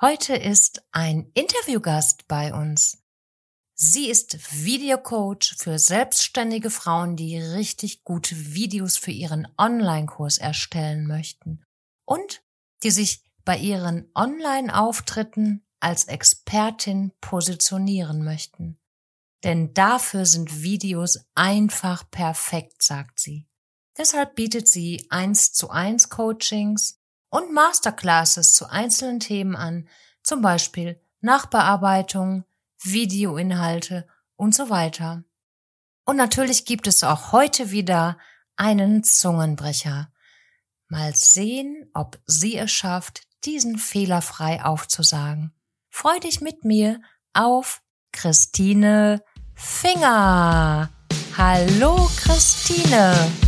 Heute ist ein Interviewgast bei uns. Sie ist Videocoach für selbstständige Frauen, die richtig gute Videos für ihren Online-Kurs erstellen möchten und die sich bei ihren Online-Auftritten als Expertin positionieren möchten. Denn dafür sind Videos einfach perfekt, sagt sie. Deshalb bietet sie eins zu eins Coachings und Masterclasses zu einzelnen Themen an, zum Beispiel Nachbearbeitung, Videoinhalte und so weiter. Und natürlich gibt es auch heute wieder einen Zungenbrecher. Mal sehen, ob sie es schafft, diesen fehlerfrei aufzusagen. Freu dich mit mir auf Christine Finger. Hallo Christine.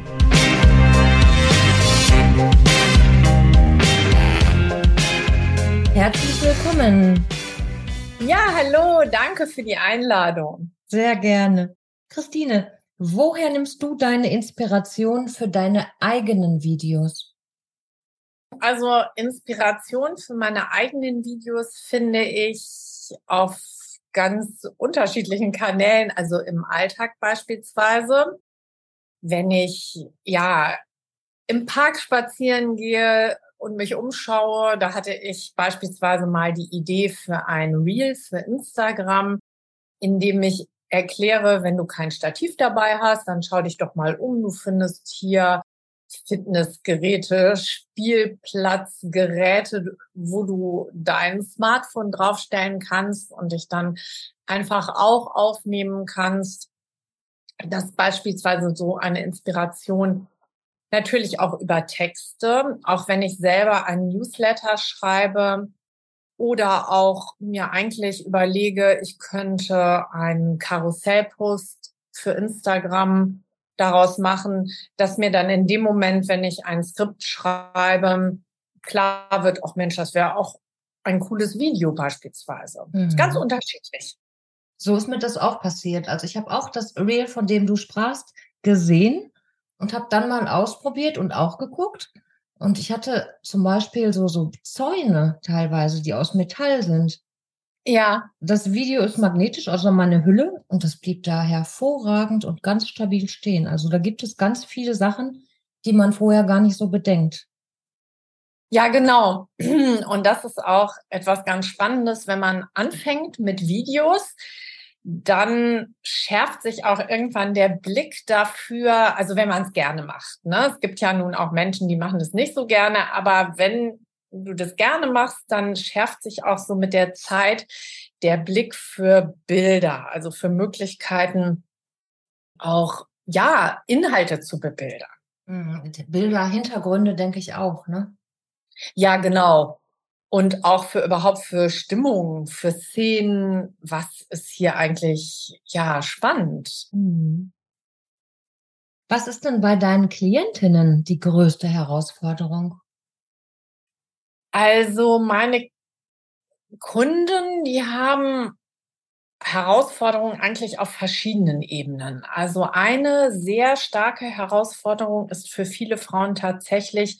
Herzlich willkommen. Ja, hallo, danke für die Einladung. Sehr gerne. Christine, woher nimmst du deine Inspiration für deine eigenen Videos? Also Inspiration für meine eigenen Videos finde ich auf ganz unterschiedlichen Kanälen, also im Alltag beispielsweise. Wenn ich ja im Park spazieren gehe, und mich umschaue, da hatte ich beispielsweise mal die Idee für ein Reel für Instagram, in dem ich erkläre, wenn du kein Stativ dabei hast, dann schau dich doch mal um. Du findest hier Fitnessgeräte, Spielplatzgeräte, wo du dein Smartphone draufstellen kannst und dich dann einfach auch aufnehmen kannst. Das beispielsweise so eine Inspiration Natürlich auch über Texte, auch wenn ich selber einen Newsletter schreibe oder auch mir eigentlich überlege, ich könnte einen Karussellpost für Instagram daraus machen, dass mir dann in dem Moment, wenn ich ein Skript schreibe, klar wird, auch Mensch, das wäre auch ein cooles Video beispielsweise. Mhm. Ganz unterschiedlich. So ist mir das auch passiert. Also ich habe auch das Reel, von dem du sprachst, gesehen und habe dann mal ausprobiert und auch geguckt. Und ich hatte zum Beispiel so, so Zäune teilweise, die aus Metall sind. Ja. Das Video ist magnetisch, also meine Hülle, und das blieb da hervorragend und ganz stabil stehen. Also da gibt es ganz viele Sachen, die man vorher gar nicht so bedenkt. Ja, genau. Und das ist auch etwas ganz Spannendes, wenn man anfängt mit Videos dann schärft sich auch irgendwann der Blick dafür, also wenn man es gerne macht. Ne? Es gibt ja nun auch Menschen, die machen das nicht so gerne, aber wenn du das gerne machst, dann schärft sich auch so mit der Zeit der Blick für Bilder, also für Möglichkeiten, auch ja, Inhalte zu bebildern. Mhm. Bilder, Hintergründe, denke ich auch, ne? Ja, genau und auch für überhaupt für Stimmung, für Szenen, was ist hier eigentlich ja spannend. Mhm. Was ist denn bei deinen Klientinnen die größte Herausforderung? Also meine Kunden, die haben Herausforderungen eigentlich auf verschiedenen Ebenen. Also eine sehr starke Herausforderung ist für viele Frauen tatsächlich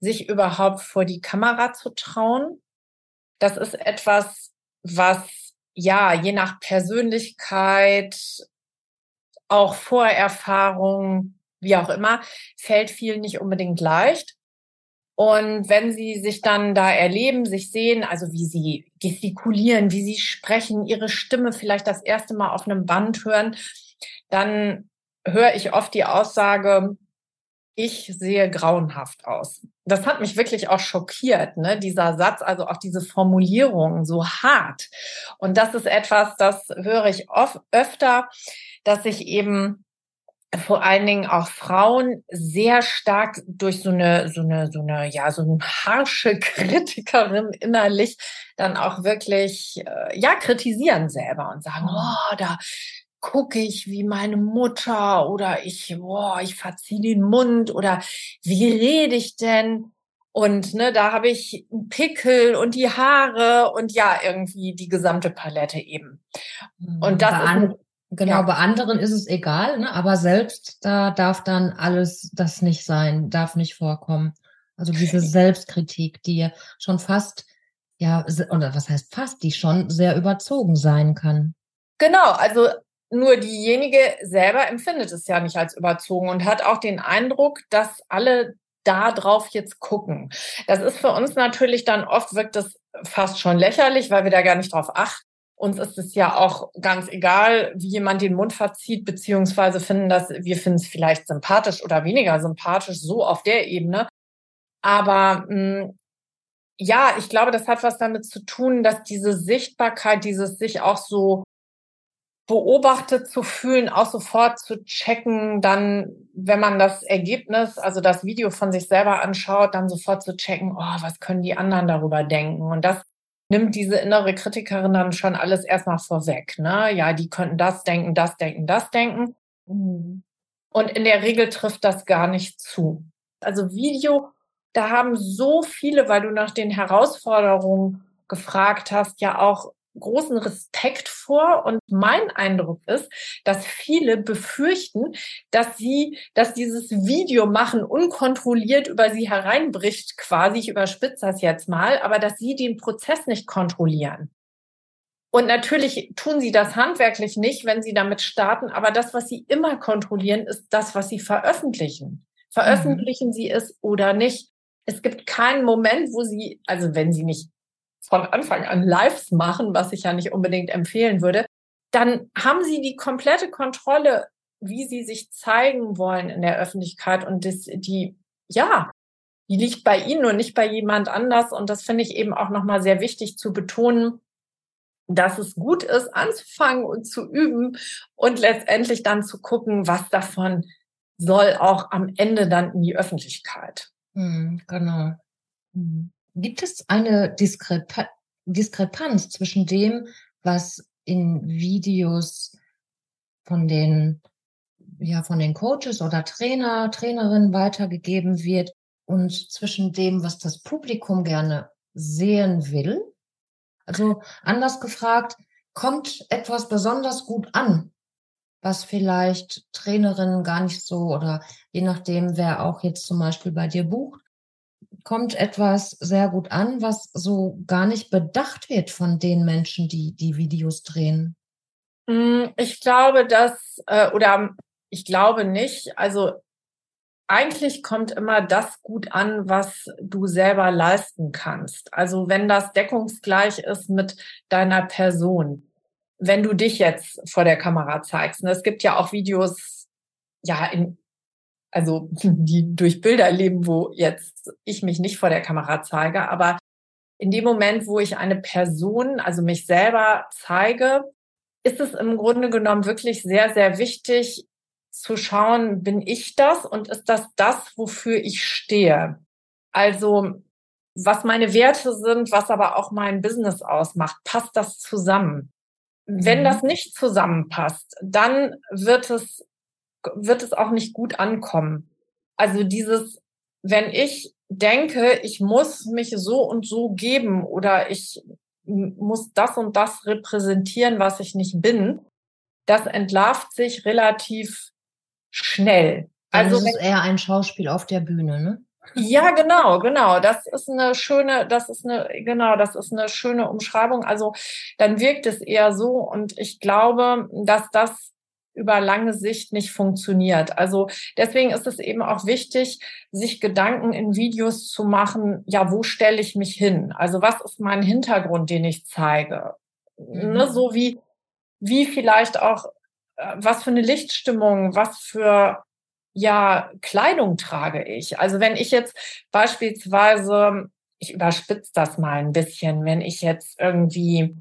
sich überhaupt vor die Kamera zu trauen. Das ist etwas, was ja je nach Persönlichkeit, auch Vorerfahrung, wie auch immer, fällt vielen nicht unbedingt leicht. Und wenn sie sich dann da erleben, sich sehen, also wie sie gestikulieren, wie sie sprechen, ihre Stimme vielleicht das erste Mal auf einem Band hören, dann höre ich oft die Aussage, ich sehe grauenhaft aus. Das hat mich wirklich auch schockiert, ne? dieser Satz, also auch diese Formulierung so hart. Und das ist etwas, das höre ich oft öfter, dass sich eben vor allen Dingen auch Frauen sehr stark durch so eine, so eine, so eine, ja, so eine harsche Kritikerin innerlich dann auch wirklich, äh, ja, kritisieren selber und sagen, oh, da gucke ich wie meine Mutter oder ich, boah, ich verziehe den Mund oder wie rede ich denn? Und ne, da habe ich einen Pickel und die Haare und ja, irgendwie die gesamte Palette eben. Und das ist Genau, ja. bei anderen ist es egal, ne? aber selbst da darf dann alles das nicht sein, darf nicht vorkommen. Also diese Selbstkritik, die schon fast, ja, oder was heißt fast, die schon sehr überzogen sein kann. Genau, also nur diejenige selber empfindet es ja nicht als überzogen und hat auch den Eindruck, dass alle da drauf jetzt gucken. Das ist für uns natürlich dann oft wirkt das fast schon lächerlich, weil wir da gar nicht drauf achten. Uns ist es ja auch ganz egal, wie jemand den Mund verzieht, beziehungsweise finden das, wir finden es vielleicht sympathisch oder weniger sympathisch, so auf der Ebene. Aber mh, hm, ja, ich glaube, das hat was damit zu tun, dass diese Sichtbarkeit, dieses sich auch so beobachtet zu fühlen, auch sofort zu checken, dann, wenn man das Ergebnis, also das Video von sich selber anschaut, dann sofort zu checken, oh, was können die anderen darüber denken? Und das nimmt diese innere Kritikerin dann schon alles erstmal vorweg. Ne? Ja, die könnten das denken, das denken, das denken. Mhm. Und in der Regel trifft das gar nicht zu. Also Video, da haben so viele, weil du nach den Herausforderungen gefragt hast, ja auch großen Respekt vor und mein Eindruck ist, dass viele befürchten, dass sie, dass dieses Video machen unkontrolliert über sie hereinbricht, quasi, ich überspitze das jetzt mal, aber dass sie den Prozess nicht kontrollieren. Und natürlich tun sie das handwerklich nicht, wenn sie damit starten, aber das, was sie immer kontrollieren, ist das, was sie veröffentlichen. Veröffentlichen mhm. sie es oder nicht. Es gibt keinen Moment, wo sie, also wenn sie nicht von Anfang an Lives machen, was ich ja nicht unbedingt empfehlen würde, dann haben sie die komplette Kontrolle, wie sie sich zeigen wollen in der Öffentlichkeit und das, die, ja, die liegt bei ihnen und nicht bei jemand anders. Und das finde ich eben auch nochmal sehr wichtig zu betonen, dass es gut ist, anzufangen und zu üben und letztendlich dann zu gucken, was davon soll auch am Ende dann in die Öffentlichkeit. Hm, genau. Hm. Gibt es eine Diskrepa Diskrepanz zwischen dem, was in Videos von den, ja, von den Coaches oder Trainer, Trainerinnen weitergegeben wird und zwischen dem, was das Publikum gerne sehen will? Also anders gefragt, kommt etwas besonders gut an, was vielleicht Trainerinnen gar nicht so oder je nachdem, wer auch jetzt zum Beispiel bei dir bucht, kommt etwas sehr gut an, was so gar nicht bedacht wird von den Menschen, die die Videos drehen? Hm, ich glaube, dass, äh, oder ich glaube nicht, also eigentlich kommt immer das gut an, was du selber leisten kannst. Also wenn das deckungsgleich ist mit deiner Person. Wenn du dich jetzt vor der Kamera zeigst. Ne, es gibt ja auch Videos, ja, in also die durch Bilder leben, wo jetzt ich mich nicht vor der Kamera zeige, aber in dem Moment, wo ich eine Person, also mich selber zeige, ist es im Grunde genommen wirklich sehr, sehr wichtig zu schauen, bin ich das und ist das das, wofür ich stehe? Also was meine Werte sind, was aber auch mein Business ausmacht, passt das zusammen? Wenn mhm. das nicht zusammenpasst, dann wird es wird es auch nicht gut ankommen. Also dieses, wenn ich denke, ich muss mich so und so geben oder ich muss das und das repräsentieren, was ich nicht bin, das entlarvt sich relativ schnell. Also das ist eher ein Schauspiel auf der Bühne, ne? Ja, genau, genau. Das ist eine schöne, das ist eine, genau, das ist eine schöne Umschreibung. Also dann wirkt es eher so und ich glaube, dass das über lange Sicht nicht funktioniert. Also deswegen ist es eben auch wichtig, sich Gedanken in Videos zu machen, ja, wo stelle ich mich hin? Also was ist mein Hintergrund, den ich zeige? Mhm. Ne, so wie, wie vielleicht auch, äh, was für eine Lichtstimmung, was für ja, Kleidung trage ich. Also wenn ich jetzt beispielsweise, ich überspitze das mal ein bisschen, wenn ich jetzt irgendwie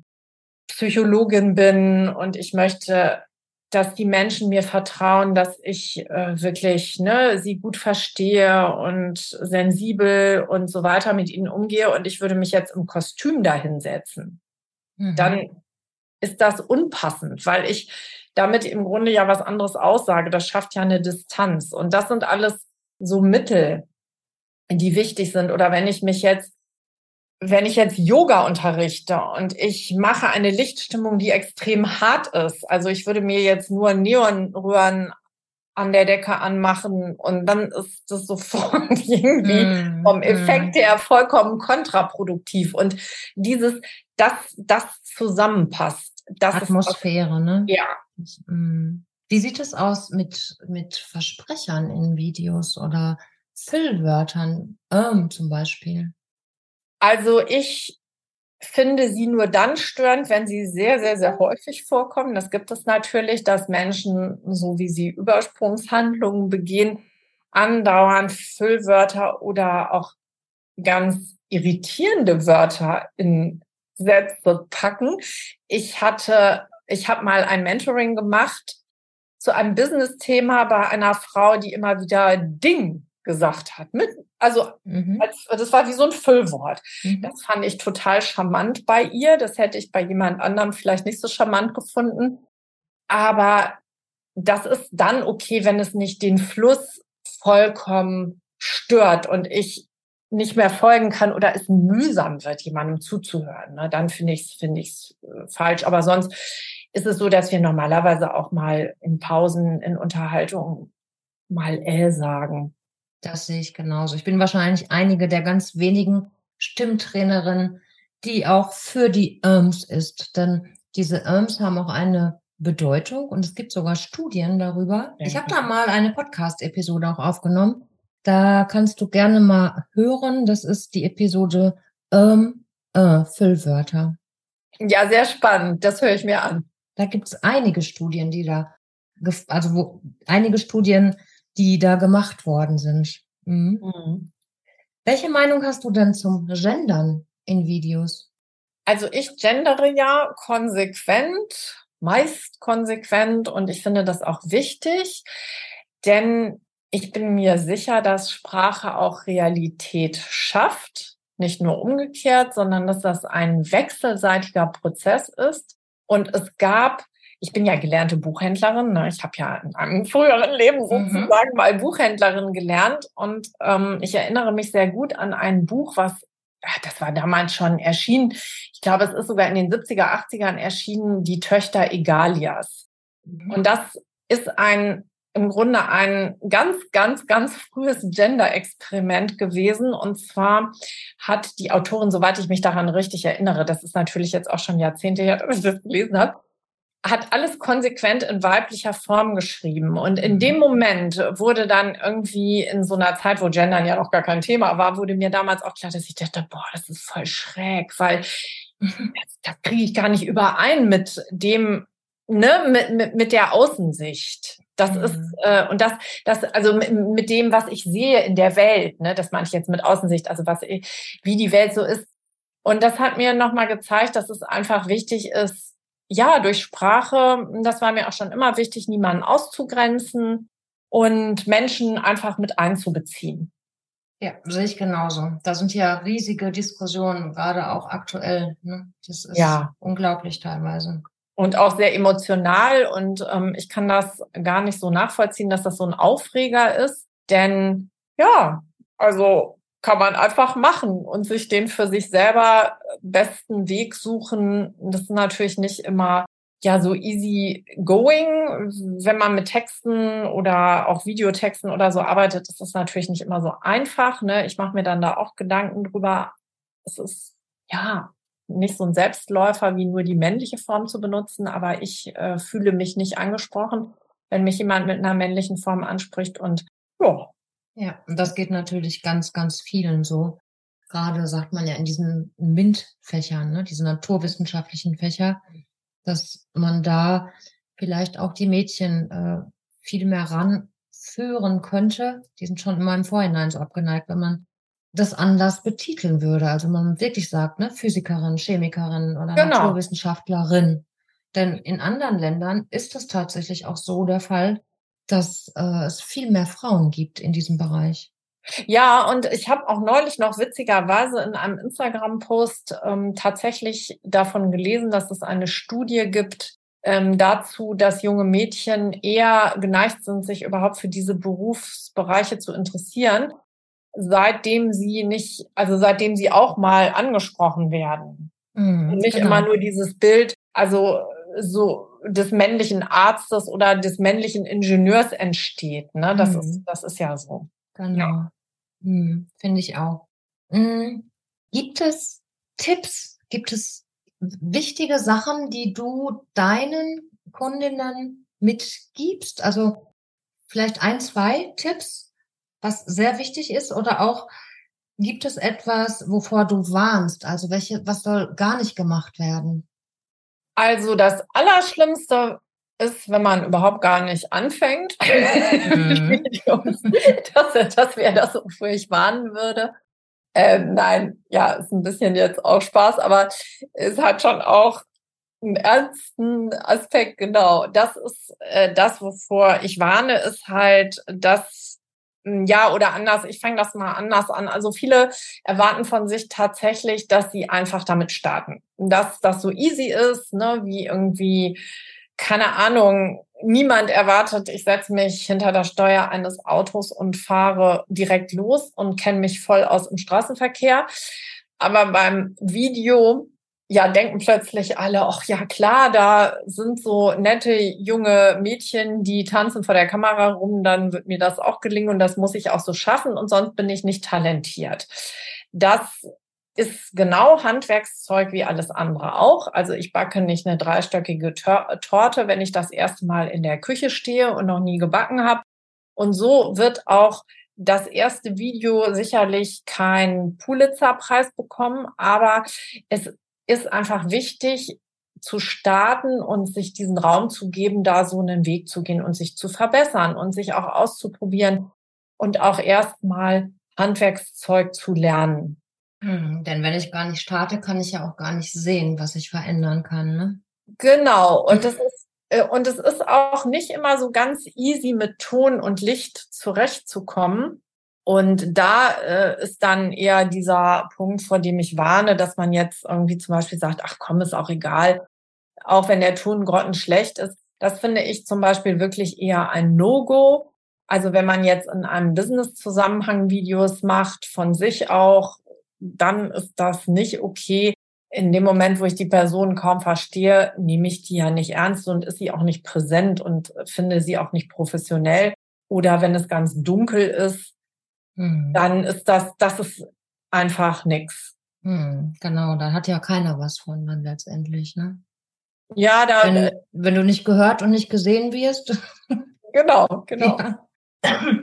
Psychologin bin und ich möchte dass die Menschen mir vertrauen, dass ich äh, wirklich ne, sie gut verstehe und sensibel und so weiter mit ihnen umgehe und ich würde mich jetzt im Kostüm dahinsetzen, mhm. dann ist das unpassend, weil ich damit im Grunde ja was anderes aussage. Das schafft ja eine Distanz. Und das sind alles so Mittel, die wichtig sind. Oder wenn ich mich jetzt wenn ich jetzt Yoga unterrichte und ich mache eine Lichtstimmung, die extrem hart ist, also ich würde mir jetzt nur Neonröhren an der Decke anmachen und dann ist das sofort irgendwie mm, vom Effekt mm. her vollkommen kontraproduktiv und dieses, dass das zusammenpasst. Das Atmosphäre, ist, ne? Ja. Mm. Wie sieht es aus mit, mit Versprechern in Videos oder Füllwörtern, ähm, zum Beispiel? Also ich finde sie nur dann störend, wenn sie sehr, sehr, sehr häufig vorkommen. Das gibt es natürlich, dass Menschen, so wie sie Übersprungshandlungen begehen, andauernd Füllwörter oder auch ganz irritierende Wörter in Sätze packen. Ich hatte, ich habe mal ein Mentoring gemacht zu einem Business-Thema bei einer Frau, die immer wieder Ding gesagt hat. Mit, also mhm. als, das war wie so ein Füllwort. Mhm. Das fand ich total charmant bei ihr. Das hätte ich bei jemand anderem vielleicht nicht so charmant gefunden. Aber das ist dann okay, wenn es nicht den Fluss vollkommen stört und ich nicht mehr folgen kann oder es mühsam wird, jemandem zuzuhören. Ne? Dann finde ich es finde ich's äh, falsch. Aber sonst ist es so, dass wir normalerweise auch mal in Pausen, in Unterhaltungen mal äh sagen. Das sehe ich genauso. Ich bin wahrscheinlich einige der ganz wenigen Stimmtrainerinnen, die auch für die Irms ist. Denn diese Irms haben auch eine Bedeutung und es gibt sogar Studien darüber. Ich habe da mal eine Podcast-Episode auch aufgenommen. Da kannst du gerne mal hören. Das ist die Episode ähm, äh, Füllwörter. Ja, sehr spannend. Das höre ich mir an. Da gibt es einige Studien, die da, also wo, einige Studien, die da gemacht worden sind. Mhm. Mhm. Welche Meinung hast du denn zum Gendern in Videos? Also ich gendere ja konsequent, meist konsequent und ich finde das auch wichtig, denn ich bin mir sicher, dass Sprache auch Realität schafft, nicht nur umgekehrt, sondern dass das ein wechselseitiger Prozess ist. Und es gab ich bin ja gelernte Buchhändlerin. Ne? Ich habe ja in einem früheren Leben mhm. sozusagen mhm. mal Buchhändlerin gelernt. Und ähm, ich erinnere mich sehr gut an ein Buch, was, das war damals schon erschienen. Ich glaube, es ist sogar in den 70er, 80ern erschienen, Die Töchter Egalias. Mhm. Und das ist ein im Grunde ein ganz, ganz, ganz frühes Gender-Experiment gewesen. Und zwar hat die Autorin, soweit ich mich daran richtig erinnere, das ist natürlich jetzt auch schon Jahrzehnte her, dass ich das gelesen habe, hat alles konsequent in weiblicher Form geschrieben. Und in dem mhm. Moment wurde dann irgendwie in so einer Zeit, wo Gendern ja noch gar kein Thema war, wurde mir damals auch klar, dass ich dachte, boah, das ist voll schräg, weil da kriege ich gar nicht überein mit dem, ne, mit, mit, mit der Außensicht. Das mhm. ist, äh, und das, das, also mit, mit dem, was ich sehe in der Welt, ne, das meine ich jetzt mit Außensicht, also was, wie die Welt so ist. Und das hat mir nochmal gezeigt, dass es einfach wichtig ist, ja, durch Sprache, das war mir auch schon immer wichtig, niemanden auszugrenzen und Menschen einfach mit einzubeziehen. Ja, sehe ich genauso. Da sind ja riesige Diskussionen, gerade auch aktuell. Ne? Das ist ja. unglaublich teilweise. Und auch sehr emotional. Und ähm, ich kann das gar nicht so nachvollziehen, dass das so ein Aufreger ist. Denn ja, also kann man einfach machen und sich den für sich selber besten Weg suchen. Das ist natürlich nicht immer ja so easy going. Wenn man mit Texten oder auch Videotexten oder so arbeitet, ist das natürlich nicht immer so einfach. Ne? Ich mache mir dann da auch Gedanken drüber. Es ist ja nicht so ein Selbstläufer wie nur die männliche Form zu benutzen, aber ich äh, fühle mich nicht angesprochen, wenn mich jemand mit einer männlichen Form anspricht und ja, ja, und das geht natürlich ganz, ganz vielen so. Gerade sagt man ja in diesen MINT-Fächern, ne, diese naturwissenschaftlichen Fächer, dass man da vielleicht auch die Mädchen äh, viel mehr ranführen könnte. Die sind schon immer im Vorhinein so abgeneigt, wenn man das anders betiteln würde. Also man wirklich sagt, ne, Physikerin, Chemikerin oder genau. Naturwissenschaftlerin. Denn in anderen Ländern ist es tatsächlich auch so der Fall, dass äh, es viel mehr Frauen gibt in diesem Bereich. Ja, und ich habe auch neulich noch witzigerweise in einem Instagram-Post ähm, tatsächlich davon gelesen, dass es eine Studie gibt ähm, dazu, dass junge Mädchen eher geneigt sind, sich überhaupt für diese Berufsbereiche zu interessieren, seitdem sie nicht, also seitdem sie auch mal angesprochen werden. Mhm, und nicht genau. immer nur dieses Bild, also so des männlichen Arztes oder des männlichen Ingenieurs entsteht. Ne? Das, mhm. ist, das ist ja so. Genau. Ja. Hm, Finde ich auch. Hm, gibt es Tipps? Gibt es wichtige Sachen, die du deinen Kundinnen mitgibst? Also vielleicht ein, zwei Tipps, was sehr wichtig ist oder auch gibt es etwas, wovor du warnst? Also welche, was soll gar nicht gemacht werden? Also das Allerschlimmste ist, wenn man überhaupt gar nicht anfängt. Mhm. das das wäre das, wofür ich warnen würde. Ähm, nein, ja, ist ein bisschen jetzt auch Spaß, aber es hat schon auch einen ernsten Aspekt, genau. Das ist äh, das, wovor ich warne, ist halt, dass ja oder anders, ich fange das mal anders an. Also viele erwarten von sich tatsächlich, dass sie einfach damit starten. Dass das so easy ist, ne, wie irgendwie keine Ahnung, niemand erwartet, ich setze mich hinter das Steuer eines Autos und fahre direkt los und kenne mich voll aus im Straßenverkehr. Aber beim Video, ja, denken plötzlich alle, ach ja, klar, da sind so nette junge Mädchen, die tanzen vor der Kamera rum, dann wird mir das auch gelingen und das muss ich auch so schaffen und sonst bin ich nicht talentiert. Das ist genau Handwerkszeug wie alles andere auch. Also ich backe nicht eine dreistöckige Torte, wenn ich das erste Mal in der Küche stehe und noch nie gebacken habe. Und so wird auch das erste Video sicherlich keinen Pulitzer-Preis bekommen, aber es ist einfach wichtig zu starten und sich diesen Raum zu geben, da so einen Weg zu gehen und sich zu verbessern und sich auch auszuprobieren und auch erstmal Handwerkszeug zu lernen. Hm, denn wenn ich gar nicht starte, kann ich ja auch gar nicht sehen, was ich verändern kann. Ne? Genau. Und das ist äh, und es ist auch nicht immer so ganz easy mit Ton und Licht zurechtzukommen. Und da äh, ist dann eher dieser Punkt, vor dem ich warne, dass man jetzt irgendwie zum Beispiel sagt, ach komm, ist auch egal, auch wenn der Ton grottenschlecht ist. Das finde ich zum Beispiel wirklich eher ein No-Go. Also wenn man jetzt in einem Business-Zusammenhang Videos macht, von sich auch, dann ist das nicht okay. In dem Moment, wo ich die Person kaum verstehe, nehme ich die ja nicht ernst und ist sie auch nicht präsent und finde sie auch nicht professionell. Oder wenn es ganz dunkel ist, hm. dann ist das, das ist einfach nix. Hm, genau, da hat ja keiner was von dann letztendlich, ne? Ja, da. Wenn, wenn du nicht gehört und nicht gesehen wirst. Genau, genau. Ja.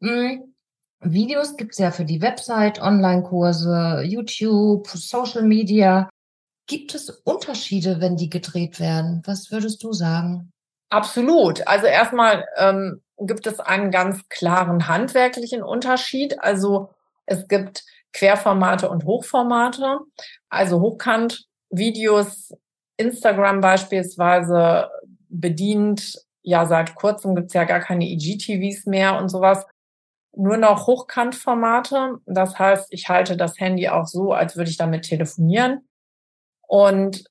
Hm. Videos gibt es ja für die Website, Online-Kurse, YouTube, Social Media. Gibt es Unterschiede, wenn die gedreht werden? Was würdest du sagen? Absolut. Also erstmal ähm, gibt es einen ganz klaren handwerklichen Unterschied. Also es gibt Querformate und Hochformate. Also Hochkant-Videos, Instagram beispielsweise bedient, ja seit kurzem gibt's ja gar keine IGTVs mehr und sowas nur noch Hochkantformate. Das heißt, ich halte das Handy auch so, als würde ich damit telefonieren. Und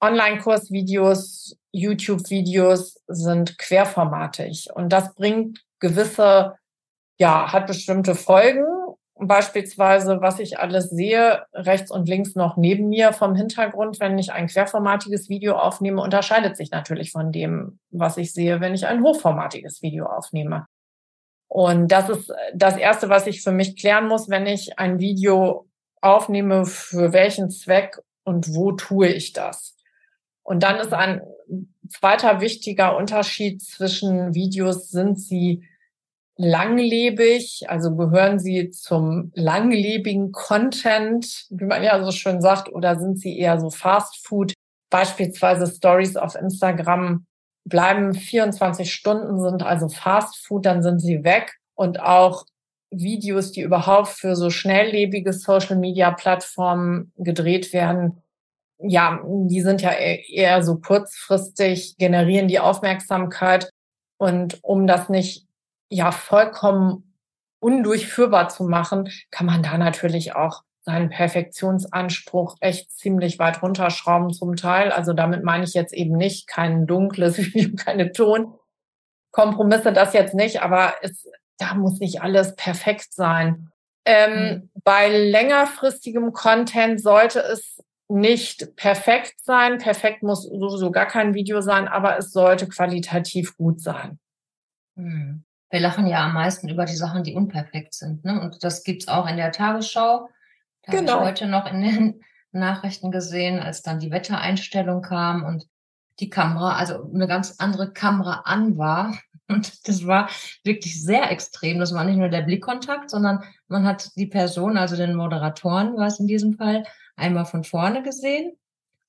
Online-Kursvideos, YouTube-Videos sind querformatig. Und das bringt gewisse, ja, hat bestimmte Folgen. Beispielsweise, was ich alles sehe, rechts und links noch neben mir vom Hintergrund, wenn ich ein querformatiges Video aufnehme, unterscheidet sich natürlich von dem, was ich sehe, wenn ich ein hochformatiges Video aufnehme. Und das ist das Erste, was ich für mich klären muss, wenn ich ein Video aufnehme, für welchen Zweck und wo tue ich das. Und dann ist ein zweiter wichtiger Unterschied zwischen Videos, sind sie langlebig, also gehören sie zum langlebigen Content, wie man ja so schön sagt, oder sind sie eher so Fast Food, beispielsweise Stories auf Instagram bleiben 24 Stunden, sind also Fast Food, dann sind sie weg. Und auch Videos, die überhaupt für so schnelllebige Social Media Plattformen gedreht werden, ja, die sind ja e-, eher so kurzfristig, generieren die Aufmerksamkeit. Und um das nicht ja vollkommen undurchführbar zu machen, kann man da natürlich auch seinen Perfektionsanspruch echt ziemlich weit runterschrauben zum Teil. Also damit meine ich jetzt eben nicht kein dunkles Video, keine Tonkompromisse, das jetzt nicht, aber es, da muss nicht alles perfekt sein. Ähm, mhm. Bei längerfristigem Content sollte es nicht perfekt sein. Perfekt muss sowieso gar kein Video sein, aber es sollte qualitativ gut sein. Mhm. Wir lachen ja am meisten über die Sachen, die unperfekt sind. Ne? Und das gibt's auch in der Tagesschau. Da genau. habe ich heute noch in den Nachrichten gesehen, als dann die Wettereinstellung kam und die Kamera, also eine ganz andere Kamera an war. Und das war wirklich sehr extrem. Das war nicht nur der Blickkontakt, sondern man hat die Person, also den Moderatoren war es in diesem Fall, einmal von vorne gesehen.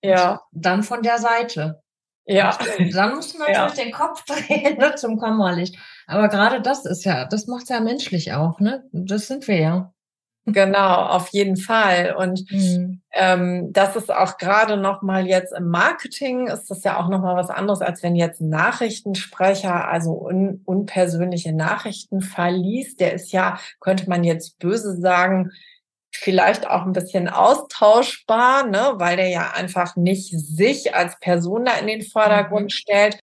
Ja. Dann von der Seite. Ja. Und dann musst du natürlich ja. den Kopf drehen ne, zum Kammerlicht. Aber gerade das ist ja, das macht ja menschlich auch, ne? Das sind wir ja. Genau, auf jeden Fall. Und mhm. ähm, das ist auch gerade noch mal jetzt im Marketing ist das ja auch noch mal was anderes, als wenn jetzt ein Nachrichtensprecher also un unpersönliche Nachrichten verliest. Der ist ja, könnte man jetzt böse sagen, vielleicht auch ein bisschen austauschbar, ne, weil der ja einfach nicht sich als Person da in den Vordergrund mhm. stellt.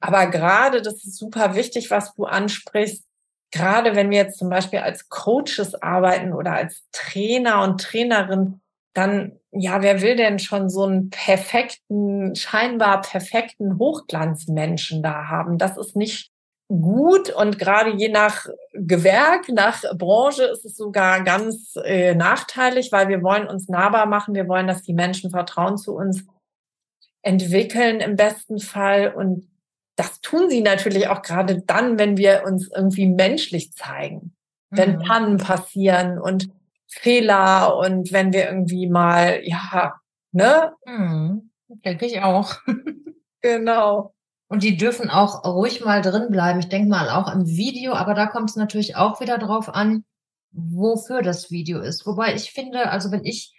Aber gerade, das ist super wichtig, was du ansprichst, gerade wenn wir jetzt zum Beispiel als Coaches arbeiten oder als Trainer und Trainerin, dann, ja, wer will denn schon so einen perfekten, scheinbar perfekten Hochglanzmenschen da haben? Das ist nicht gut und gerade je nach Gewerk, nach Branche ist es sogar ganz äh, nachteilig, weil wir wollen uns nahbar machen, wir wollen, dass die Menschen Vertrauen zu uns entwickeln im besten Fall und das tun sie natürlich auch gerade dann, wenn wir uns irgendwie menschlich zeigen. Wenn mhm. Pannen passieren und Fehler und wenn wir irgendwie mal, ja, ne? Mhm. Denke ich auch. genau. Und die dürfen auch ruhig mal drin bleiben. Ich denke mal auch im Video, aber da kommt es natürlich auch wieder drauf an, wofür das Video ist. Wobei ich finde, also wenn ich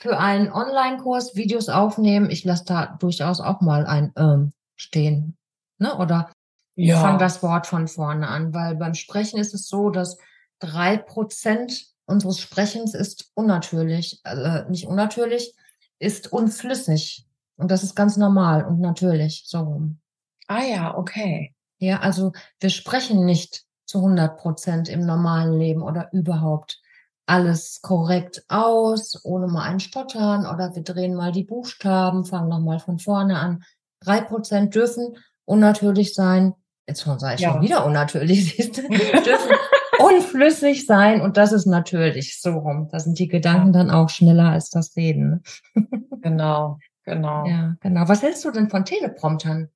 für einen Online-Kurs Videos aufnehme, ich lasse da durchaus auch mal ein ähm, stehen ne? Oder ja. fang das Wort von vorne an, weil beim Sprechen ist es so, dass drei Prozent unseres Sprechens ist unnatürlich, also nicht unnatürlich, ist unflüssig. Und das ist ganz normal und natürlich, so rum. Ah ja, okay. Ja, also wir sprechen nicht zu 100 Prozent im normalen Leben oder überhaupt alles korrekt aus, ohne mal ein Stottern oder wir drehen mal die Buchstaben, fangen nochmal von vorne an. Drei Prozent dürfen unnatürlich sein. Jetzt schon sei ich ja. schon wieder unnatürlich, siehst du? dürfen unflüssig sein und das ist natürlich so rum. Da sind die Gedanken dann auch schneller als das Reden. genau, genau. Ja, genau. Was hältst du denn von Telepromptern?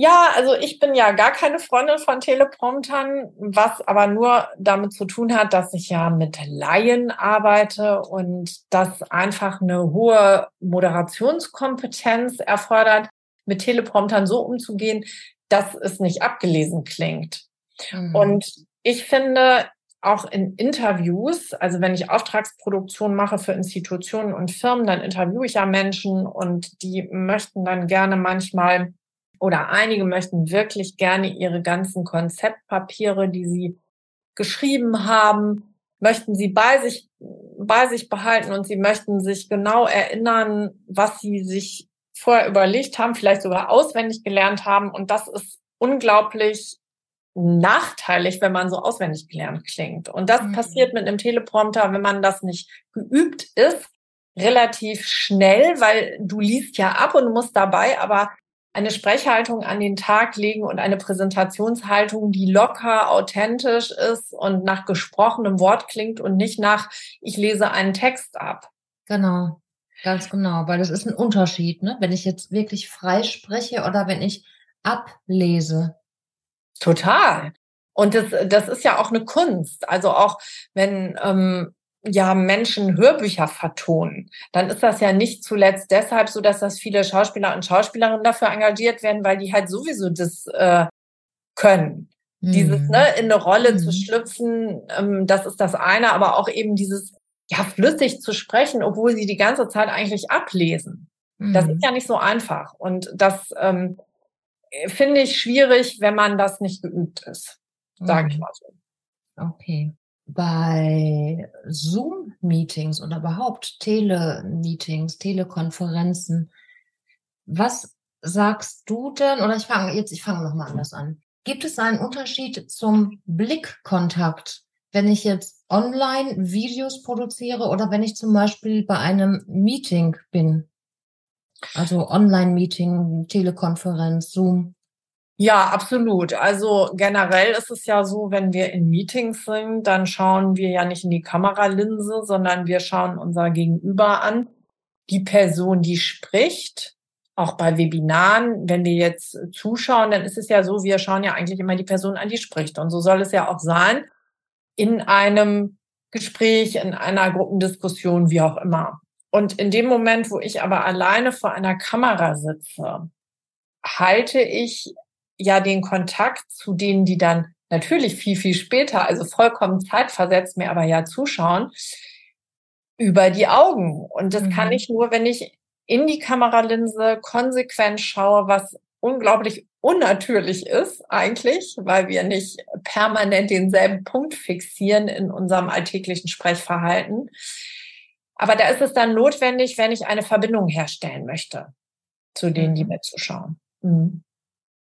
Ja, also ich bin ja gar keine Freundin von Telepromptern, was aber nur damit zu tun hat, dass ich ja mit Laien arbeite und das einfach eine hohe Moderationskompetenz erfordert mit Telepromptern so umzugehen, dass es nicht abgelesen klingt. Mhm. Und ich finde, auch in Interviews, also wenn ich Auftragsproduktion mache für Institutionen und Firmen, dann interviewe ich ja Menschen und die möchten dann gerne manchmal oder einige möchten wirklich gerne ihre ganzen Konzeptpapiere, die sie geschrieben haben, möchten sie bei sich, bei sich behalten und sie möchten sich genau erinnern, was sie sich vorher überlegt haben, vielleicht sogar auswendig gelernt haben. Und das ist unglaublich nachteilig, wenn man so auswendig gelernt klingt. Und das mhm. passiert mit einem Teleprompter, wenn man das nicht geübt ist, relativ schnell, weil du liest ja ab und musst dabei aber eine Sprechhaltung an den Tag legen und eine Präsentationshaltung, die locker, authentisch ist und nach gesprochenem Wort klingt und nicht nach, ich lese einen Text ab. Genau. Ganz genau, weil das ist ein Unterschied, ne? Wenn ich jetzt wirklich frei spreche oder wenn ich ablese. Total. Und das, das ist ja auch eine Kunst. Also auch wenn ähm, ja Menschen Hörbücher vertonen, dann ist das ja nicht zuletzt deshalb so, dass das viele Schauspieler und Schauspielerinnen dafür engagiert werden, weil die halt sowieso das äh, können. Mhm. Dieses, ne, in eine Rolle mhm. zu schlüpfen, ähm, das ist das eine, aber auch eben dieses ja, flüssig zu sprechen, obwohl sie die ganze Zeit eigentlich ablesen. Mhm. Das ist mhm. ja nicht so einfach. Und das ähm, finde ich schwierig, wenn man das nicht geübt ist, sage mhm. ich mal so. Okay. Bei Zoom-Meetings oder überhaupt Tele-Meetings, Telekonferenzen, was sagst du denn, oder ich fange jetzt, ich fange nochmal anders an. Gibt es einen Unterschied zum Blickkontakt, wenn ich jetzt online Videos produziere oder wenn ich zum Beispiel bei einem Meeting bin? Also Online-Meeting, Telekonferenz, Zoom. Ja, absolut. Also generell ist es ja so, wenn wir in Meetings sind, dann schauen wir ja nicht in die Kameralinse, sondern wir schauen unser Gegenüber an. Die Person, die spricht, auch bei Webinaren, wenn wir jetzt zuschauen, dann ist es ja so, wir schauen ja eigentlich immer die Person an, die spricht. Und so soll es ja auch sein in einem Gespräch, in einer Gruppendiskussion, wie auch immer. Und in dem Moment, wo ich aber alleine vor einer Kamera sitze, halte ich ja den Kontakt zu denen, die dann natürlich viel, viel später, also vollkommen zeitversetzt mir aber ja zuschauen, über die Augen. Und das mhm. kann ich nur, wenn ich in die Kameralinse konsequent schaue, was unglaublich unnatürlich ist eigentlich, weil wir nicht permanent denselben Punkt fixieren in unserem alltäglichen Sprechverhalten. Aber da ist es dann notwendig, wenn ich eine Verbindung herstellen möchte zu denen, die mhm. mir zuschauen. Mhm.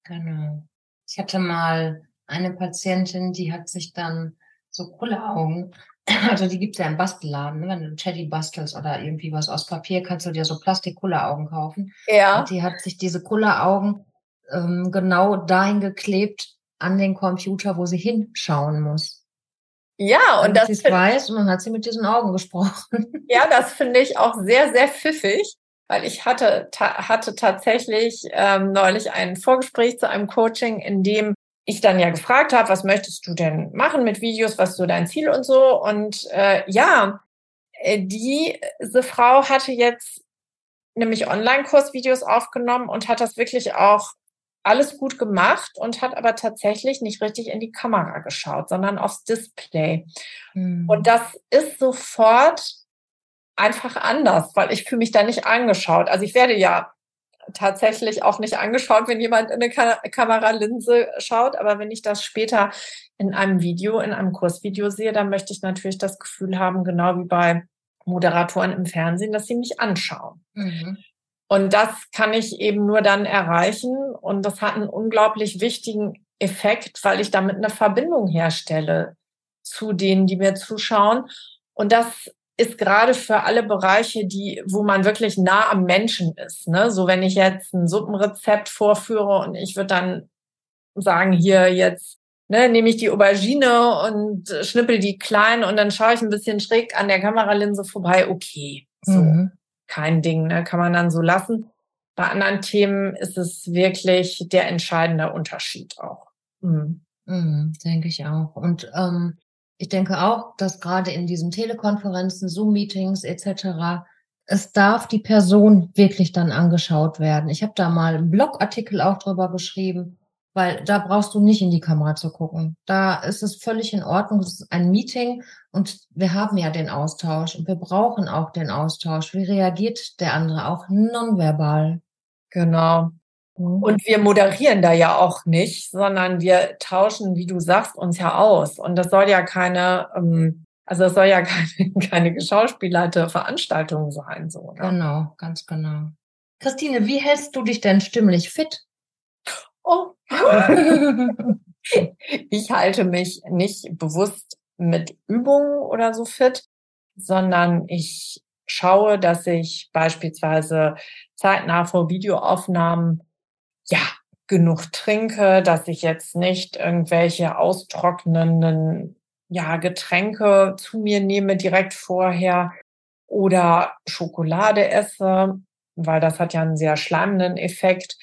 Genau. Ich hatte mal eine Patientin, die hat sich dann so Kulleraugen, also die gibt's ja im Bastelladen, ne? wenn du Teddy bastelst oder irgendwie was aus Papier, kannst du dir so Plastik-Kulleraugen kaufen. Ja. Und die hat sich diese Kulleraugen ähm, genau dahin geklebt an den Computer, wo sie hinschauen muss. Ja, und Damit das weiß und dann hat sie mit diesen Augen gesprochen. Ja, das finde ich auch sehr, sehr pfiffig weil ich hatte, ta hatte tatsächlich ähm, neulich ein Vorgespräch zu einem Coaching, in dem ich dann ja gefragt habe, was möchtest du denn machen mit Videos, was ist so dein Ziel und so. Und äh, ja, äh, diese Frau hatte jetzt nämlich Online-Kursvideos aufgenommen und hat das wirklich auch alles gut gemacht und hat aber tatsächlich nicht richtig in die Kamera geschaut, sondern aufs Display. Mhm. Und das ist sofort einfach anders, weil ich fühle mich da nicht angeschaut. Also ich werde ja tatsächlich auch nicht angeschaut, wenn jemand in eine Ka Kameralinse schaut, aber wenn ich das später in einem Video, in einem Kursvideo sehe, dann möchte ich natürlich das Gefühl haben, genau wie bei Moderatoren im Fernsehen, dass sie mich anschauen. Mhm. Und das kann ich eben nur dann erreichen. Und das hat einen unglaublich wichtigen Effekt, weil ich damit eine Verbindung herstelle zu denen, die mir zuschauen. Und das ist gerade für alle Bereiche, die, wo man wirklich nah am Menschen ist. Ne? So wenn ich jetzt ein Suppenrezept vorführe und ich würde dann sagen, hier jetzt ne, nehme ich die Aubergine und schnippel die klein und dann schaue ich ein bisschen schräg an der Kameralinse vorbei. Okay, so mhm. kein Ding, ne? kann man dann so lassen. Bei anderen Themen ist es wirklich der entscheidende Unterschied auch. Mhm. Mhm, denke ich auch. Und ähm, ich denke auch, dass gerade in diesen Telekonferenzen, Zoom-Meetings etc. es darf die Person wirklich dann angeschaut werden. Ich habe da mal einen Blogartikel auch drüber geschrieben, weil da brauchst du nicht in die Kamera zu gucken. Da ist es völlig in Ordnung. Es ist ein Meeting und wir haben ja den Austausch und wir brauchen auch den Austausch. Wie reagiert der andere auch nonverbal? Genau. Mhm. Und wir moderieren da ja auch nicht, sondern wir tauschen, wie du sagst, uns ja aus. Und das soll ja keine, ähm, also das soll ja keine, keine geschauspielerte Veranstaltung sein, so. Ne? Genau, ganz genau. Christine, wie hältst du dich denn stimmlich fit? Oh. ich halte mich nicht bewusst mit Übungen oder so fit, sondern ich schaue, dass ich beispielsweise zeitnah vor Videoaufnahmen ja, genug trinke, dass ich jetzt nicht irgendwelche austrocknenden ja, Getränke zu mir nehme direkt vorher oder Schokolade esse, weil das hat ja einen sehr schleimenden Effekt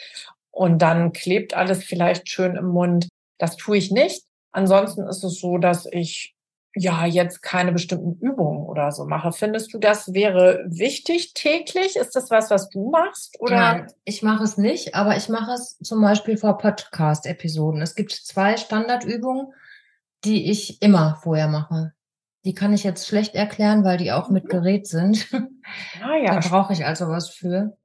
und dann klebt alles vielleicht schön im Mund. Das tue ich nicht. Ansonsten ist es so, dass ich ja jetzt keine bestimmten Übungen oder so mache. Findest du, das wäre wichtig täglich? Ist das was, was du machst? Oder? Nein, ich mache es nicht, aber ich mache es zum Beispiel vor Podcast-Episoden. Es gibt zwei Standardübungen, die ich immer vorher mache. Die kann ich jetzt schlecht erklären, weil die auch mit mhm. Gerät sind. Ah, ja. Da brauche ich also was für.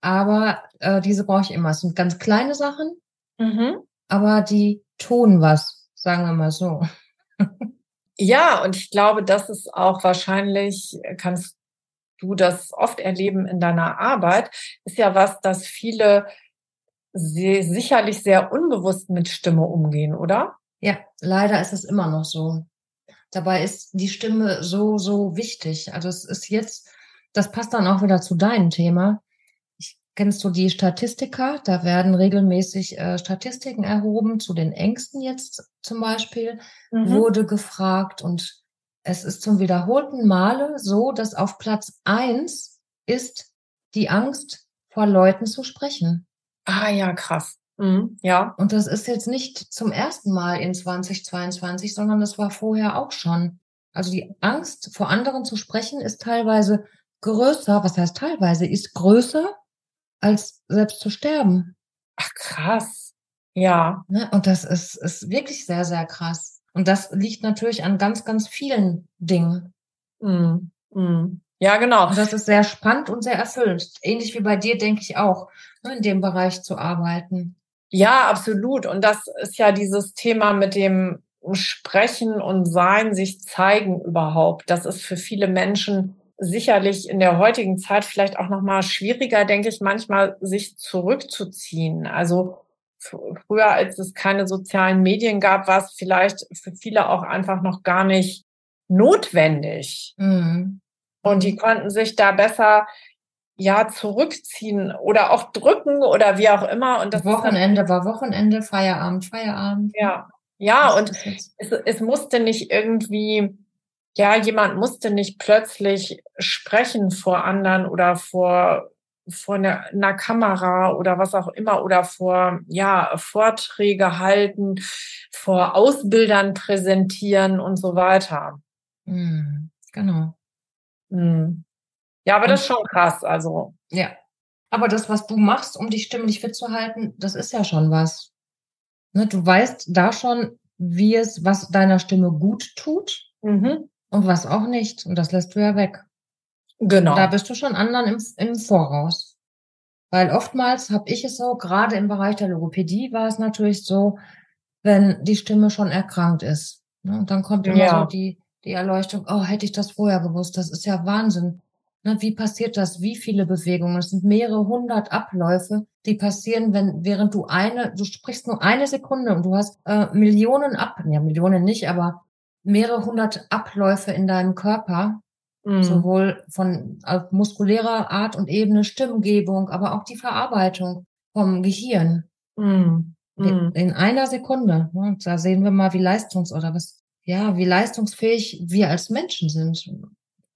aber äh, diese brauche ich immer. Es sind ganz kleine Sachen, Mhm. aber die tun was, sagen wir mal so. Ja, und ich glaube, das ist auch wahrscheinlich, kannst du das oft erleben in deiner Arbeit, ist ja was, dass viele sehr, sicherlich sehr unbewusst mit Stimme umgehen, oder? Ja, leider ist es immer noch so. Dabei ist die Stimme so, so wichtig. Also es ist jetzt, das passt dann auch wieder zu deinem Thema. Kennst du die Statistiker? Da werden regelmäßig äh, Statistiken erhoben zu den Ängsten jetzt zum Beispiel. Mhm. Wurde gefragt und es ist zum wiederholten Male so, dass auf Platz eins ist die Angst vor Leuten zu sprechen. Ah ja, krass. Mhm. Ja. Und das ist jetzt nicht zum ersten Mal in 2022, sondern das war vorher auch schon. Also die Angst vor anderen zu sprechen ist teilweise größer, was heißt teilweise, ist größer als selbst zu sterben. Ach krass. Ja. Ne? Und das ist, ist wirklich sehr, sehr krass. Und das liegt natürlich an ganz, ganz vielen Dingen. Mhm. Mhm. Ja, genau. Und das ist sehr spannend und sehr erfüllend. Ähnlich wie bei dir, denke ich auch, ne, in dem Bereich zu arbeiten. Ja, absolut. Und das ist ja dieses Thema mit dem Sprechen und Sein, sich zeigen überhaupt. Das ist für viele Menschen sicherlich in der heutigen Zeit vielleicht auch noch mal schwieriger, denke ich, manchmal sich zurückzuziehen. Also früher, als es keine sozialen Medien gab, war es vielleicht für viele auch einfach noch gar nicht notwendig. Mhm. Und die konnten sich da besser ja zurückziehen oder auch drücken oder wie auch immer. Und das Wochenende war Wochenende, Feierabend, Feierabend. Ja, ja, und es, es musste nicht irgendwie, ja, jemand musste nicht plötzlich sprechen vor anderen oder vor vor einer, einer Kamera oder was auch immer oder vor ja Vorträge halten, vor Ausbildern präsentieren und so weiter. Mhm, genau. Mhm. Ja, aber das ist schon krass. Also ja, aber das, was du machst, um dich stimmlich fit zu halten, das ist ja schon was. Ne, du weißt da schon, wie es, was deiner Stimme gut tut mhm. Und was auch nicht. Und das lässt du ja weg. Genau. Da bist du schon anderen im, im Voraus. Weil oftmals habe ich es so, gerade im Bereich der Logopädie war es natürlich so, wenn die Stimme schon erkrankt ist. Ne, und dann kommt immer Ja. so die, die Erleuchtung, oh, hätte ich das vorher gewusst, das ist ja Wahnsinn. Ne, wie passiert das? Wie viele Bewegungen? Es sind mehrere hundert Abläufe, die passieren, wenn, während du eine, du sprichst nur eine Sekunde und du hast äh, Millionen ab, ja, Millionen nicht, aber mehrere hundert Abläufe in deinem Körper, Mhm. sowohl von auf muskulärer Art und Ebene, Stimmgebung, aber auch die Verarbeitung vom Gehirn Mhm. in, Mhm. in einer Sekunde. Ne? Und Da sehen wir mal, wie leistungs- oder was, ja, wie leistungsfähig wir als Menschen sind.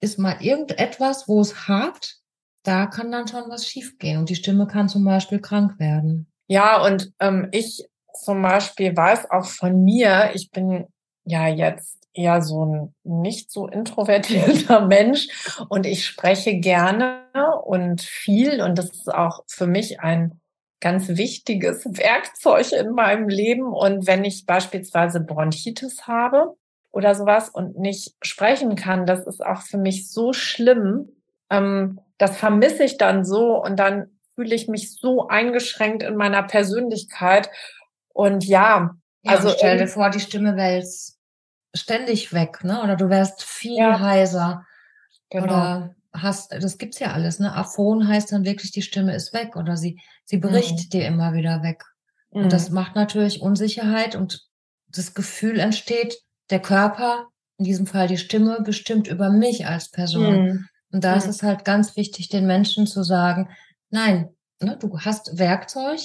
Ist mal irgendetwas, wo es hakt, da kann dann schon was schiefgehen und die Stimme kann zum Beispiel krank werden. Ja, und ähm, ich zum Beispiel weiß auch von mir, ich bin ja jetzt eher so ein nicht so introvertierter Mensch und ich spreche gerne und viel und das ist auch für mich ein ganz wichtiges Werkzeug in meinem Leben. Und wenn ich beispielsweise Bronchitis habe oder sowas und nicht sprechen kann, das ist auch für mich so schlimm. Ähm, das vermisse ich dann so und dann fühle ich mich so eingeschränkt in meiner Persönlichkeit. Und ja, Ja, Also, also stell dir vor, die Stimme wälzt ständig weg, ne? Oder du wärst viel Ja. heiser. genau. Oder hast, das gibt's ja alles, ne? Aphon heißt dann wirklich, die Stimme ist weg oder sie, sie bricht dir immer wieder weg. Und das Mhm. macht natürlich Unsicherheit und das Gefühl entsteht, der Körper, in diesem Fall die Stimme, bestimmt über mich als Person. Mhm. Und da ist Mhm. es halt ganz wichtig, den Menschen zu sagen, nein, ne, du hast Werkzeug,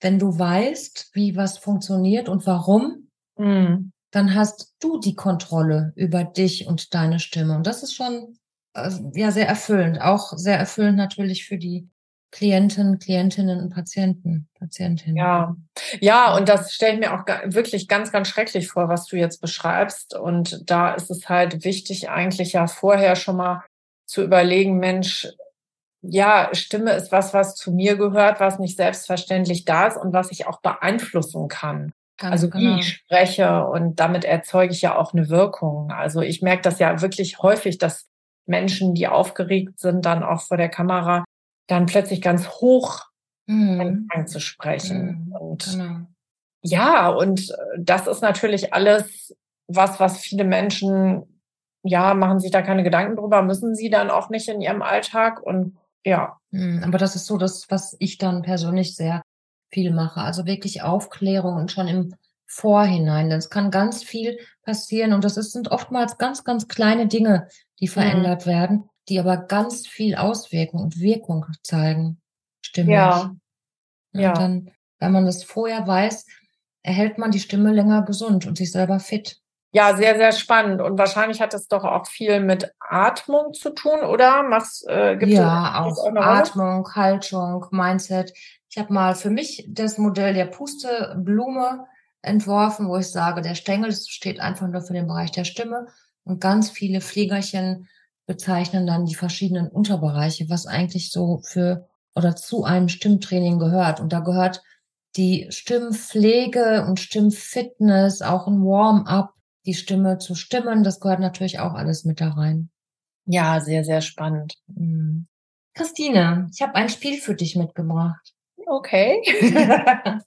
wenn du weißt, wie was funktioniert und warum, Mhm. Dann hast du die Kontrolle über dich und deine Stimme. Und das ist schon äh, ja sehr erfüllend. Auch sehr erfüllend natürlich für die Klienten, Klientinnen und Patienten, Patientinnen. Ja, ja, und das stelle ich mir auch wirklich ganz, ganz schrecklich vor, was du jetzt beschreibst. Und da ist es halt wichtig, eigentlich ja vorher schon mal zu überlegen, Mensch, ja, Stimme ist was, was zu mir gehört, was nicht selbstverständlich da ist und was ich auch beeinflussen kann. Ganz Also wie genau. ich spreche und damit erzeuge ich ja auch eine Wirkung. Also ich merke das ja wirklich häufig, dass Menschen, die aufgeregt sind, dann auch vor der Kamera dann plötzlich ganz hoch mhm. zu sprechen. Mhm. Und genau. ja, und äh, das ist natürlich alles was, was viele Menschen, ja, machen sich da keine Gedanken drüber, müssen sie dann auch nicht in ihrem Alltag und ja. Mhm, aber das ist so das, was ich dann persönlich sehr viel mache. Also wirklich Aufklärung und schon im Vorhinein. Denn es kann ganz viel passieren und das ist, sind oftmals ganz, ganz kleine Dinge, die mhm. verändert mhm. werden, die aber ganz viel Auswirkung und Wirkung zeigen. Stimmt. Ja. Und ja. dann, wenn man das vorher weiß, erhält man die Stimme länger gesund und sich selber fit. Ja, sehr, sehr spannend. Und wahrscheinlich hat es doch auch viel mit Atmung zu tun, oder? Machst, äh, gibt ja, auch, auch Atmung, Haltung, Mindset. Ich habe mal für mich das Modell der Pusteblume entworfen, wo ich sage, der Stängel steht einfach nur für den Bereich der Stimme und ganz viele Fliegerchen bezeichnen dann die verschiedenen Unterbereiche, was eigentlich so für oder zu einem Stimmtraining gehört. Und da gehört die Stimmpflege und Stimmfitness, auch ein Warm-up, die Stimme zu stimmen, das gehört natürlich auch alles mit da rein. Ja, sehr, sehr spannend. Mhm. Christine, ich habe ein Spiel für dich mitgebracht. Okay.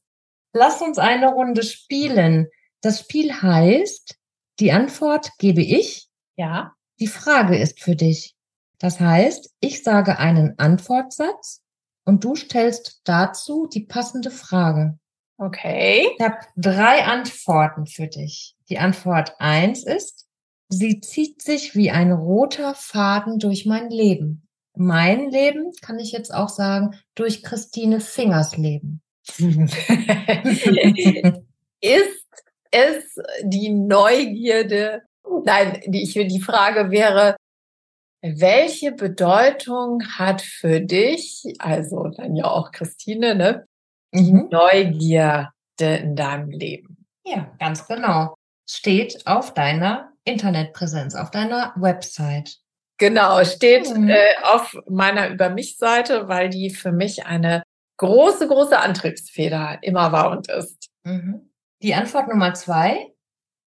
Lass uns eine Runde spielen. Das Spiel heißt, die Antwort gebe ich. Ja. Die Frage ist für dich. Das heißt, ich sage einen Antwortsatz und du stellst dazu die passende Frage. Okay. Ich habe drei Antworten für dich. Die Antwort eins ist, sie zieht sich wie ein roter Faden durch mein Leben. Mein Leben kann ich jetzt auch sagen, durch Christine Fingers Leben. ist es die Neugierde? Nein, die, ich, die Frage wäre, welche Bedeutung hat für dich, also dann ja auch Christine, ne, mhm. Neugierde in deinem Leben? Ja, ganz genau. Steht auf deiner Internetpräsenz, auf deiner Website. Genau, steht mhm. äh, auf meiner Über mich Seite, weil die für mich eine große, große Antriebsfeder immer war und ist. Mhm. Die Antwort Nummer zwei,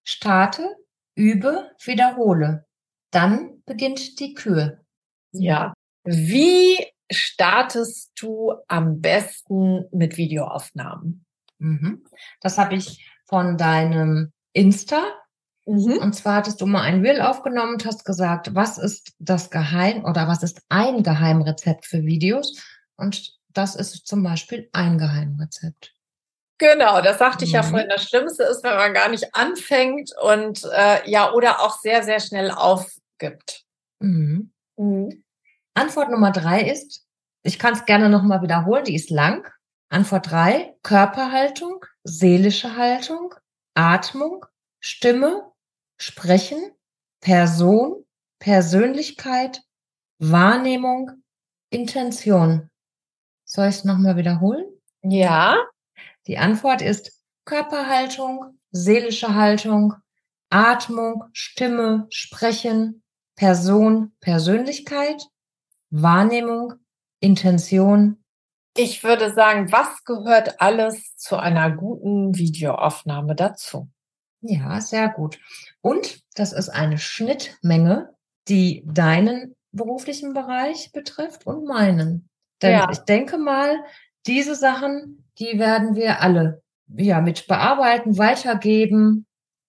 starte, übe, wiederhole. Dann beginnt die Kür. Ja. Wie startest du am besten mit Videoaufnahmen? Mhm. Das habe ich von deinem Insta. Mhm. Und zwar hattest du mal ein Reel aufgenommen und hast gesagt, was ist das Geheim oder was ist ein Geheimrezept für Videos? Und das ist zum Beispiel ein Geheimrezept. Genau, das sagte ich mhm. ja vorhin. Das Schlimmste ist, wenn man gar nicht anfängt und äh, ja, oder auch sehr, sehr schnell aufgibt. Mhm. Mhm. Antwort Nummer drei ist, ich kann es gerne nochmal wiederholen, die ist lang. Antwort drei, Körperhaltung, seelische Haltung, Atmung, Stimme, Sprechen, Person, Persönlichkeit, Wahrnehmung, Intention. Soll ich es nochmal wiederholen? Ja. Die Antwort ist Körperhaltung, seelische Haltung, Atmung, Stimme, Sprechen, Person, Persönlichkeit, Wahrnehmung, Intention. Ich würde sagen, was gehört alles zu einer guten Videoaufnahme dazu? Ja, sehr gut. Und das ist eine Schnittmenge, die deinen beruflichen Bereich betrifft und meinen. Denn ja. ich denke mal, diese Sachen, die werden wir alle ja mit bearbeiten, weitergeben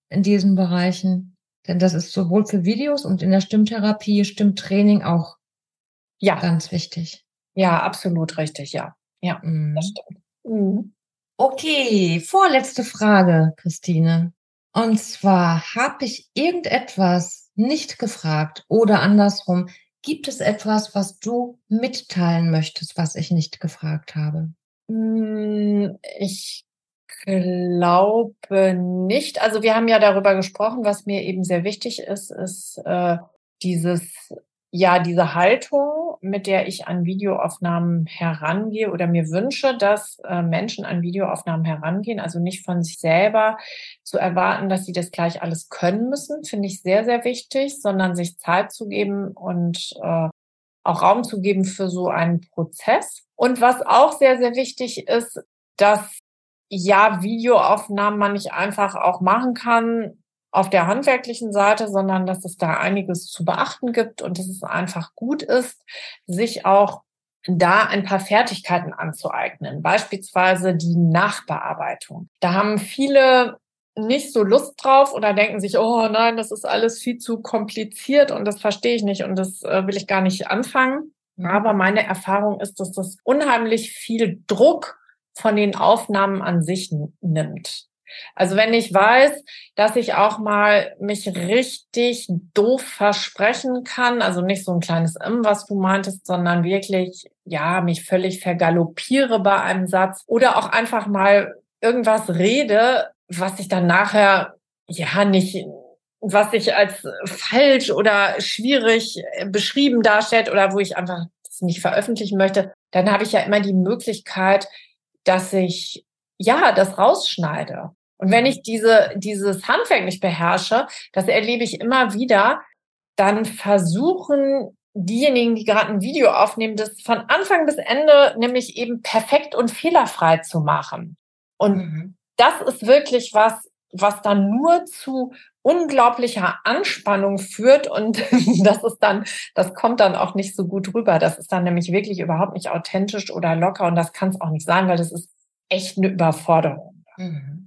in diesen Bereichen. Denn das ist sowohl für Videos und in der Stimmtherapie, Stimmtraining auch ja. ganz wichtig. Ja, absolut richtig, ja. Ja, mhm. das stimmt. Mhm. Okay, vorletzte Frage, Christine. Und zwar, habe ich irgendetwas nicht gefragt oder andersrum, Gibt es etwas, was du mitteilen möchtest, was ich nicht gefragt habe? Hm, ich glaube nicht. Also wir haben ja darüber gesprochen, was mir eben sehr wichtig ist, ist äh, dieses ja, diese Haltung, mit der ich an Videoaufnahmen herangehe oder mir wünsche, dass äh, Menschen an Videoaufnahmen herangehen, also nicht von sich selber zu erwarten, dass sie das gleich alles können müssen, finde ich sehr, sehr wichtig, sondern sich Zeit zu geben und äh, auch Raum zu geben für so einen Prozess. Und was auch sehr, sehr wichtig ist, dass ja, Videoaufnahmen man nicht einfach auch machen kann, auf der handwerklichen Seite, sondern dass es da einiges zu beachten gibt und dass es einfach gut ist, sich auch da ein paar Fertigkeiten anzueignen, beispielsweise die Nachbearbeitung. Da haben viele nicht so Lust drauf oder denken sich, oh nein, das ist alles viel zu kompliziert und das verstehe ich nicht und das äh, will ich gar nicht anfangen. Mhm. Aber meine Erfahrung ist, dass das unheimlich viel Druck von den Aufnahmen an sich nimmt. Also wenn ich weiß, dass ich auch mal mich richtig doof versprechen kann, also nicht so ein kleines M, was du meintest, sondern wirklich, ja, mich völlig vergaloppiere bei einem Satz oder auch einfach mal irgendwas rede, was ich dann nachher ja nicht was sich als falsch oder schwierig beschrieben darstellt oder wo ich einfach das nicht veröffentlichen möchte, dann habe ich ja immer die Möglichkeit, dass ich ja das rausschneide. Und wenn ich diese, dieses Handwerk nicht beherrsche, das erlebe ich immer wieder, dann versuchen diejenigen, die gerade ein Video aufnehmen, das von Anfang bis Ende nämlich eben perfekt und fehlerfrei zu machen. Und mhm das ist wirklich was, was dann nur zu unglaublicher Anspannung führt und das ist dann, das kommt dann auch nicht so gut rüber. Das ist dann nämlich wirklich überhaupt nicht authentisch oder locker und das kann es auch nicht sein, weil das ist echt eine Überforderung. Mhm.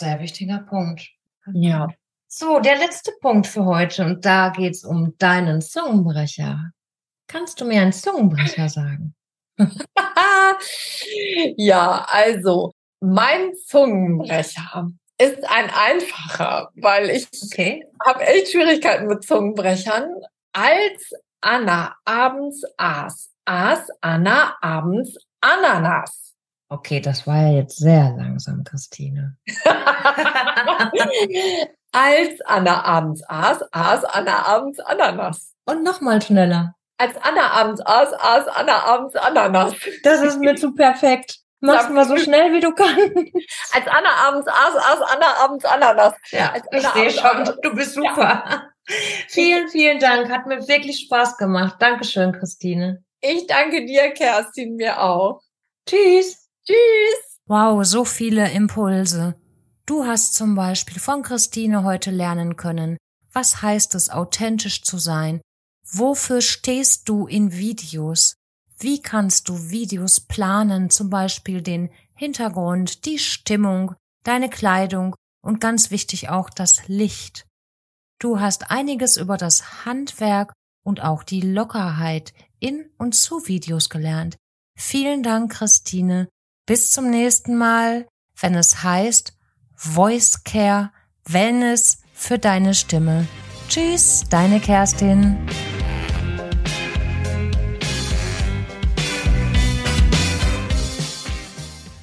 Sehr wichtiger Punkt. Ja. So, der letzte Punkt für heute und da geht's um deinen Zungenbrecher. Kannst du mir einen Zungenbrecher sagen? ja, also mein Zungenbrecher ist ein einfacher, weil ich okay. habe echt Schwierigkeiten mit Zungenbrechern. Als Anna abends aß, aß Anna abends Ananas. Okay, das war ja jetzt sehr langsam, Christine. Als Anna abends aß, aß Anna abends Ananas. Und nochmal schneller. Als Anna abends aß, aß Anna abends Ananas. Das ist mir zu perfekt. Mach's mal so schnell, wie du kannst. Als Anna abends aß, aß Anna abends Ananas. Ja, ich sehe schon, du bist super. Ja. Vielen, vielen Dank. Hat mir wirklich Spaß gemacht. Dankeschön, Christine. Ich danke dir, Kerstin, mir auch. Tschüss. Tschüss. Wow, so viele Impulse. Du hast zum Beispiel von Christine heute lernen können, was heißt es, authentisch zu sein? Wofür stehst du in Videos? Wie kannst du Videos planen, zum Beispiel den Hintergrund, die Stimmung, deine Kleidung und ganz wichtig auch das Licht. Du hast einiges über das Handwerk und auch die Lockerheit in und zu Videos gelernt. Vielen Dank, Christine. Bis zum nächsten Mal, wenn es heißt Voice Care, Wellness für deine Stimme. Tschüss, deine Kerstin.